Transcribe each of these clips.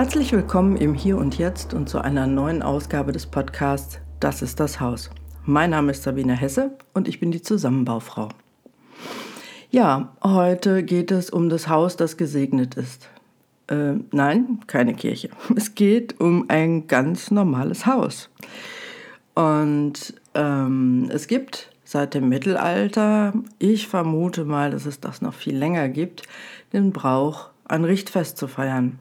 Herzlich willkommen im Hier und Jetzt und zu einer neuen Ausgabe des Podcasts Das ist das Haus. Mein Name ist Sabine Hesse und ich bin die Zusammenbaufrau. Ja, heute geht es um das Haus, das gesegnet ist. Äh, nein, keine Kirche. Es geht um ein ganz normales Haus. Und ähm, es gibt seit dem Mittelalter, ich vermute mal, dass es das noch viel länger gibt, den Brauch, ein Richtfest zu feiern.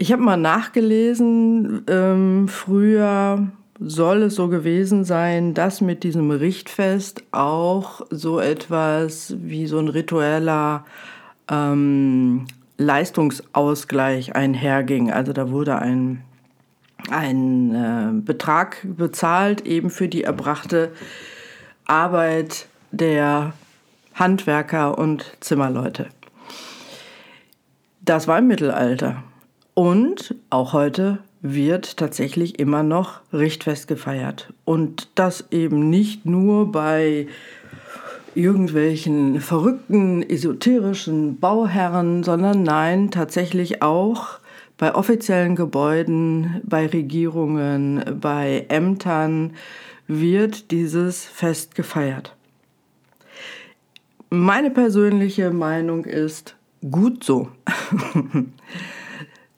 Ich habe mal nachgelesen, ähm, früher soll es so gewesen sein, dass mit diesem Richtfest auch so etwas wie so ein ritueller ähm, Leistungsausgleich einherging. Also da wurde ein, ein äh, Betrag bezahlt eben für die erbrachte Arbeit der Handwerker und Zimmerleute. Das war im Mittelalter. Und auch heute wird tatsächlich immer noch Richtfest gefeiert. Und das eben nicht nur bei irgendwelchen verrückten, esoterischen Bauherren, sondern nein, tatsächlich auch bei offiziellen Gebäuden, bei Regierungen, bei Ämtern wird dieses Fest gefeiert. Meine persönliche Meinung ist gut so.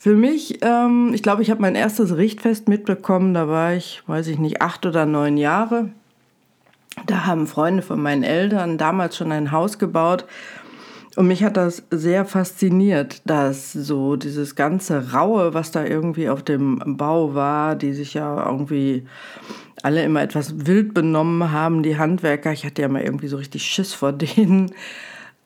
Für mich, ähm, ich glaube, ich habe mein erstes Richtfest mitbekommen, da war ich, weiß ich nicht, acht oder neun Jahre. Da haben Freunde von meinen Eltern damals schon ein Haus gebaut. Und mich hat das sehr fasziniert, dass so dieses ganze Raue, was da irgendwie auf dem Bau war, die sich ja irgendwie alle immer etwas wild benommen haben, die Handwerker. Ich hatte ja mal irgendwie so richtig Schiss vor denen.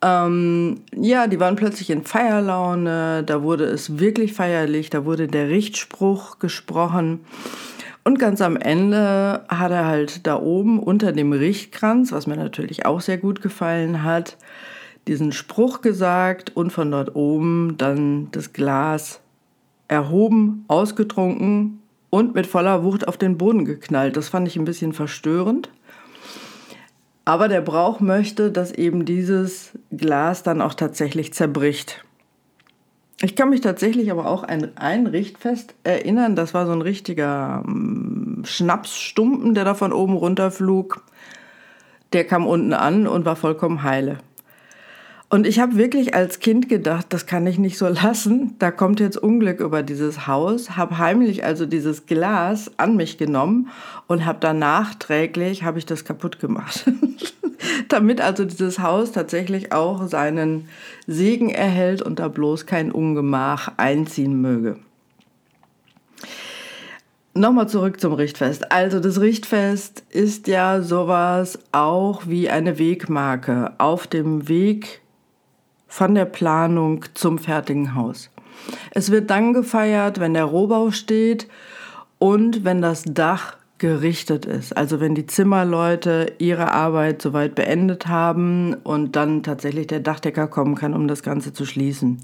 Ähm, ja, die waren plötzlich in Feierlaune, da wurde es wirklich feierlich, da wurde der Richtspruch gesprochen. Und ganz am Ende hat er halt da oben unter dem Richtkranz, was mir natürlich auch sehr gut gefallen hat, diesen Spruch gesagt und von dort oben dann das Glas erhoben, ausgetrunken und mit voller Wucht auf den Boden geknallt. Das fand ich ein bisschen verstörend. Aber der Brauch möchte, dass eben dieses Glas dann auch tatsächlich zerbricht. Ich kann mich tatsächlich aber auch an ein Richtfest erinnern. Das war so ein richtiger mm, Schnapsstumpen, der da von oben runterflog. Der kam unten an und war vollkommen heile. Und ich habe wirklich als Kind gedacht, das kann ich nicht so lassen. Da kommt jetzt Unglück über dieses Haus. Habe heimlich also dieses Glas an mich genommen und habe dann nachträglich habe ich das kaputt gemacht. Damit also dieses Haus tatsächlich auch seinen Segen erhält und da bloß kein Ungemach einziehen möge. Nochmal zurück zum Richtfest. Also das Richtfest ist ja sowas auch wie eine Wegmarke auf dem Weg von der Planung zum fertigen Haus. Es wird dann gefeiert, wenn der Rohbau steht und wenn das Dach gerichtet ist. Also wenn die Zimmerleute ihre Arbeit soweit beendet haben und dann tatsächlich der Dachdecker kommen kann, um das Ganze zu schließen.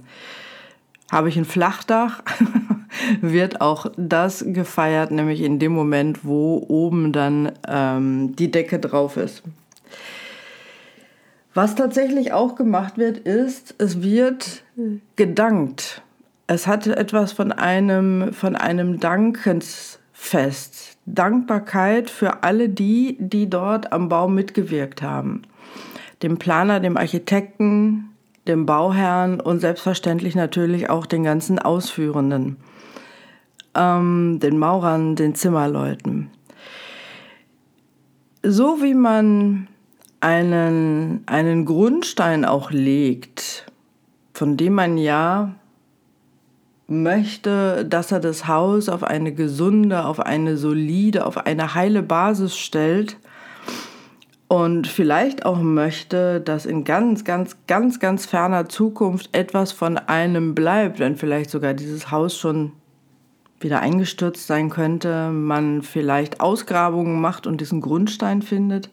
Habe ich ein Flachdach, wird auch das gefeiert, nämlich in dem Moment, wo oben dann ähm, die Decke drauf ist. Was tatsächlich auch gemacht wird, ist, es wird gedankt. Es hat etwas von einem, von einem Dankensfest. Dankbarkeit für alle die, die dort am Bau mitgewirkt haben. Dem Planer, dem Architekten, dem Bauherrn und selbstverständlich natürlich auch den ganzen Ausführenden, ähm, den Maurern, den Zimmerleuten. So wie man einen, einen Grundstein auch legt, von dem man ja möchte, dass er das Haus auf eine gesunde, auf eine solide, auf eine heile Basis stellt und vielleicht auch möchte, dass in ganz, ganz, ganz, ganz ferner Zukunft etwas von einem bleibt, wenn vielleicht sogar dieses Haus schon wieder eingestürzt sein könnte, man vielleicht Ausgrabungen macht und diesen Grundstein findet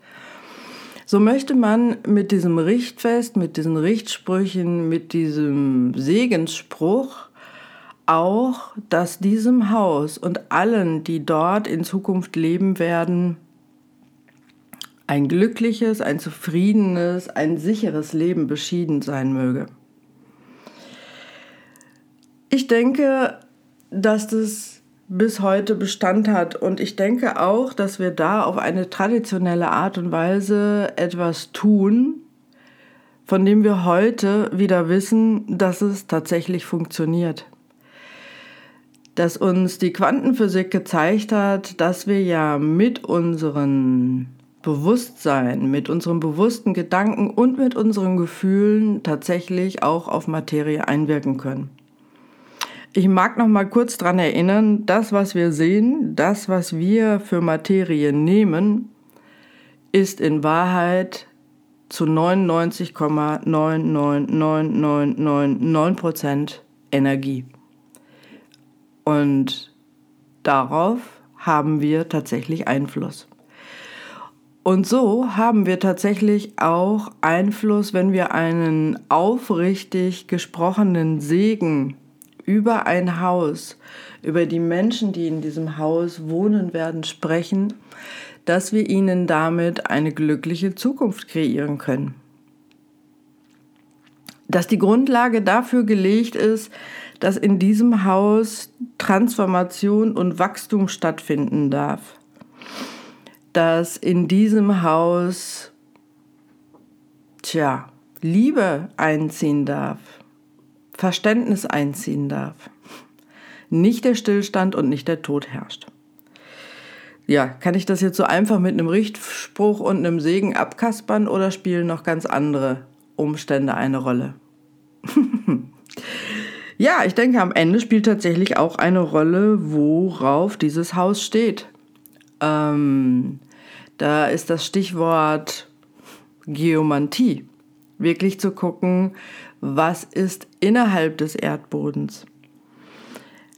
so möchte man mit diesem Richtfest, mit diesen Richtsprüchen, mit diesem Segensspruch auch, dass diesem Haus und allen, die dort in Zukunft leben werden, ein glückliches, ein zufriedenes, ein sicheres Leben beschieden sein möge. Ich denke, dass das bis heute Bestand hat und ich denke auch, dass wir da auf eine traditionelle Art und Weise etwas tun, von dem wir heute wieder wissen, dass es tatsächlich funktioniert. Dass uns die Quantenphysik gezeigt hat, dass wir ja mit unserem Bewusstsein, mit unseren bewussten Gedanken und mit unseren Gefühlen tatsächlich auch auf Materie einwirken können. Ich mag noch mal kurz daran erinnern, das, was wir sehen, das, was wir für Materie nehmen, ist in Wahrheit zu 99,99999% Energie. Und darauf haben wir tatsächlich Einfluss. Und so haben wir tatsächlich auch Einfluss, wenn wir einen aufrichtig gesprochenen Segen über ein Haus, über die Menschen, die in diesem Haus wohnen werden, sprechen, dass wir ihnen damit eine glückliche Zukunft kreieren können. Dass die Grundlage dafür gelegt ist, dass in diesem Haus Transformation und Wachstum stattfinden darf. Dass in diesem Haus, tja, Liebe einziehen darf, Verständnis einziehen darf. Nicht der Stillstand und nicht der Tod herrscht ja, kann ich das jetzt so einfach mit einem Richtspruch und einem Segen abkaspern oder spielen noch ganz andere Umstände eine Rolle? ja, ich denke, am Ende spielt tatsächlich auch eine Rolle, worauf dieses Haus steht. Ähm, da ist das Stichwort Geomantie. Wirklich zu gucken, was ist innerhalb des Erdbodens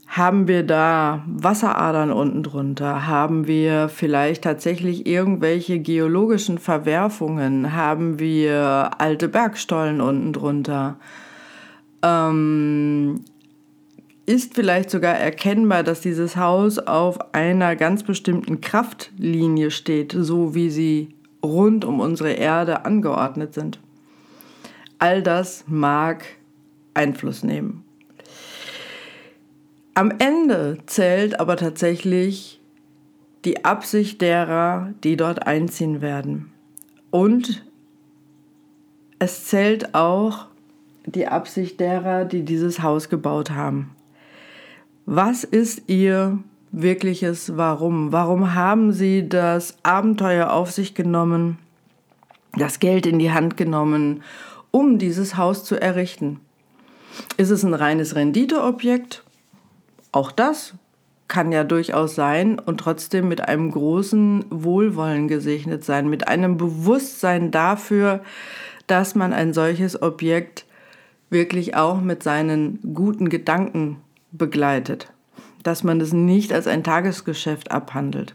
haben wir da Wasseradern unten drunter? Haben wir vielleicht tatsächlich irgendwelche geologischen Verwerfungen? Haben wir alte Bergstollen unten drunter? Ähm, ist vielleicht sogar erkennbar, dass dieses Haus auf einer ganz bestimmten Kraftlinie steht, so wie sie rund um unsere Erde angeordnet sind. All das mag Einfluss nehmen. Am Ende zählt aber tatsächlich die Absicht derer, die dort einziehen werden. Und es zählt auch die Absicht derer, die dieses Haus gebaut haben. Was ist ihr wirkliches Warum? Warum haben sie das Abenteuer auf sich genommen, das Geld in die Hand genommen, um dieses Haus zu errichten? Ist es ein reines Renditeobjekt auch das kann ja durchaus sein und trotzdem mit einem großen Wohlwollen gesegnet sein, mit einem Bewusstsein dafür, dass man ein solches Objekt wirklich auch mit seinen guten Gedanken begleitet, dass man es nicht als ein Tagesgeschäft abhandelt.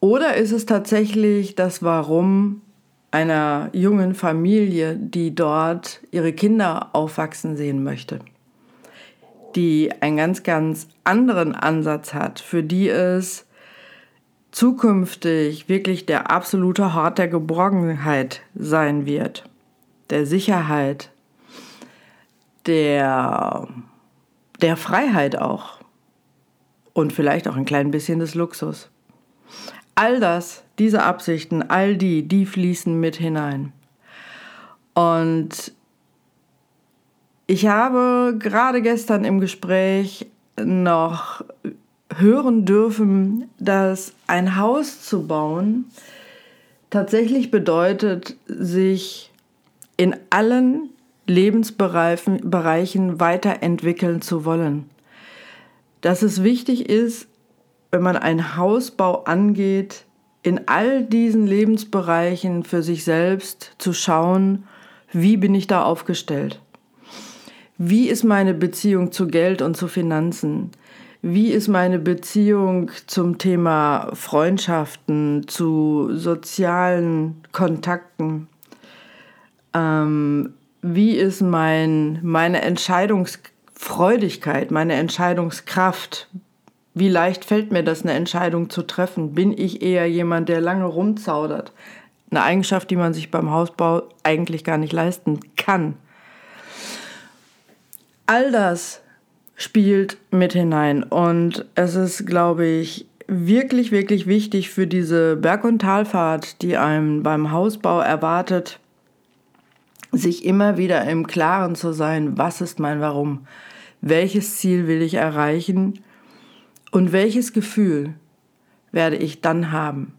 Oder ist es tatsächlich das Warum einer jungen Familie, die dort ihre Kinder aufwachsen sehen möchte? die einen ganz, ganz anderen Ansatz hat, für die es zukünftig wirklich der absolute Hort der Geborgenheit sein wird, der Sicherheit, der, der Freiheit auch und vielleicht auch ein klein bisschen des Luxus. All das, diese Absichten, all die, die fließen mit hinein. Und ich habe gerade gestern im Gespräch noch hören dürfen, dass ein Haus zu bauen tatsächlich bedeutet, sich in allen Lebensbereichen weiterentwickeln zu wollen. Dass es wichtig ist, wenn man einen Hausbau angeht, in all diesen Lebensbereichen für sich selbst zu schauen, wie bin ich da aufgestellt. Wie ist meine Beziehung zu Geld und zu Finanzen? Wie ist meine Beziehung zum Thema Freundschaften, zu sozialen Kontakten? Ähm, wie ist mein, meine Entscheidungsfreudigkeit, meine Entscheidungskraft? Wie leicht fällt mir das, eine Entscheidung zu treffen? Bin ich eher jemand, der lange rumzaudert? Eine Eigenschaft, die man sich beim Hausbau eigentlich gar nicht leisten kann. All das spielt mit hinein und es ist, glaube ich, wirklich, wirklich wichtig für diese Berg- und Talfahrt, die einem beim Hausbau erwartet, sich immer wieder im Klaren zu sein, was ist mein Warum, welches Ziel will ich erreichen und welches Gefühl werde ich dann haben.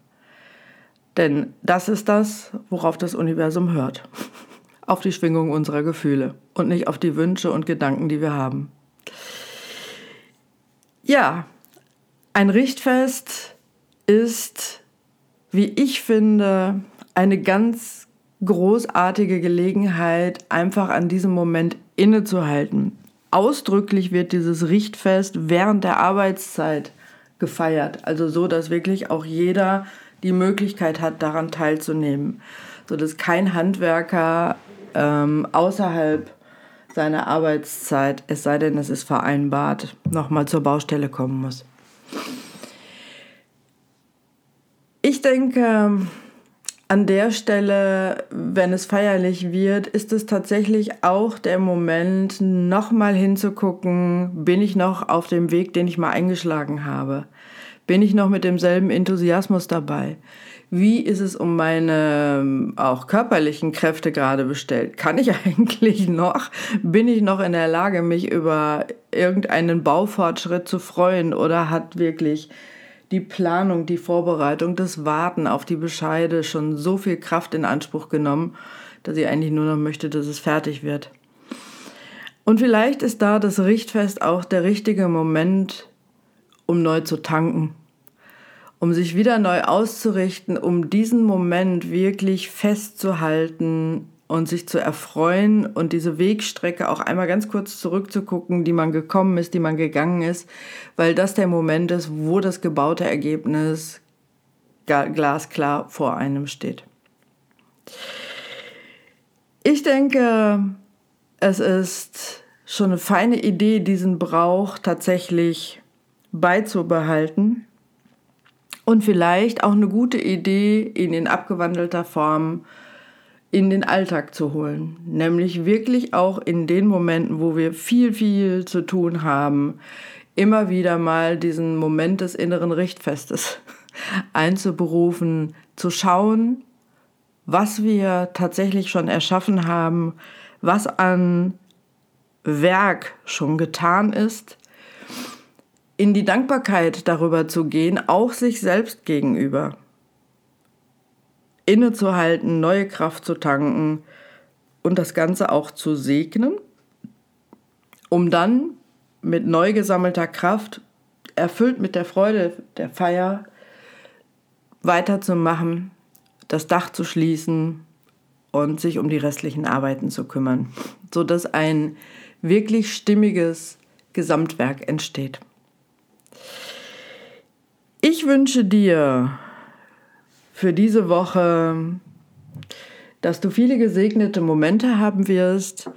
Denn das ist das, worauf das Universum hört. Auf die Schwingung unserer Gefühle und nicht auf die Wünsche und Gedanken, die wir haben. Ja, ein Richtfest ist, wie ich finde, eine ganz großartige Gelegenheit, einfach an diesem Moment innezuhalten. Ausdrücklich wird dieses Richtfest während der Arbeitszeit gefeiert, also so, dass wirklich auch jeder die Möglichkeit hat, daran teilzunehmen, so dass kein Handwerker ähm, außerhalb seiner Arbeitszeit, es sei denn, es ist vereinbart, nochmal zur Baustelle kommen muss. Ich denke, an der Stelle, wenn es feierlich wird, ist es tatsächlich auch der Moment, nochmal hinzugucken, bin ich noch auf dem Weg, den ich mal eingeschlagen habe? Bin ich noch mit demselben Enthusiasmus dabei? Wie ist es um meine auch körperlichen Kräfte gerade bestellt? Kann ich eigentlich noch? Bin ich noch in der Lage, mich über irgendeinen Baufortschritt zu freuen? Oder hat wirklich die Planung, die Vorbereitung, das Warten auf die Bescheide schon so viel Kraft in Anspruch genommen, dass ich eigentlich nur noch möchte, dass es fertig wird? Und vielleicht ist da das Richtfest auch der richtige Moment, um neu zu tanken um sich wieder neu auszurichten, um diesen Moment wirklich festzuhalten und sich zu erfreuen und diese Wegstrecke auch einmal ganz kurz zurückzugucken, die man gekommen ist, die man gegangen ist, weil das der Moment ist, wo das gebaute Ergebnis glasklar vor einem steht. Ich denke, es ist schon eine feine Idee, diesen Brauch tatsächlich beizubehalten und vielleicht auch eine gute Idee, ihn in abgewandelter Form in den Alltag zu holen. Nämlich wirklich auch in den Momenten, wo wir viel, viel zu tun haben, immer wieder mal diesen Moment des inneren Richtfestes einzuberufen, zu schauen, was wir tatsächlich schon erschaffen haben, was an Werk schon getan ist in die Dankbarkeit darüber zu gehen, auch sich selbst gegenüber. Innezuhalten, neue Kraft zu tanken und das Ganze auch zu segnen, um dann mit neu gesammelter Kraft, erfüllt mit der Freude der Feier, weiterzumachen, das Dach zu schließen und sich um die restlichen Arbeiten zu kümmern, sodass ein wirklich stimmiges Gesamtwerk entsteht. Ich wünsche dir für diese Woche, dass du viele gesegnete Momente haben wirst.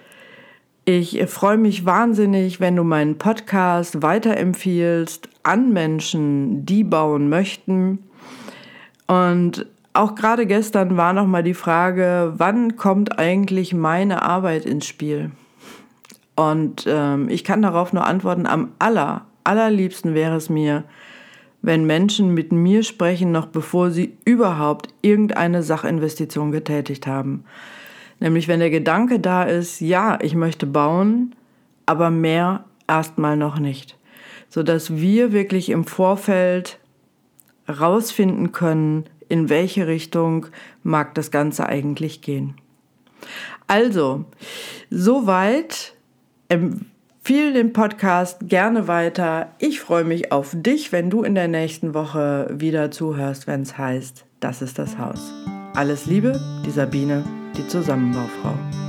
Ich freue mich wahnsinnig, wenn du meinen Podcast weiterempfiehlst an Menschen, die bauen möchten. Und auch gerade gestern war noch mal die Frage, wann kommt eigentlich meine Arbeit ins Spiel? Und ähm, ich kann darauf nur antworten, am aller, allerliebsten wäre es mir, wenn Menschen mit mir sprechen, noch bevor sie überhaupt irgendeine Sachinvestition getätigt haben. Nämlich wenn der Gedanke da ist, ja, ich möchte bauen, aber mehr erstmal noch nicht. Sodass wir wirklich im Vorfeld rausfinden können, in welche Richtung mag das Ganze eigentlich gehen. Also, soweit Empfehle den Podcast gerne weiter. Ich freue mich auf dich, wenn du in der nächsten Woche wieder zuhörst, wenn es heißt, das ist das Haus. Alles Liebe, die Sabine, die Zusammenbaufrau.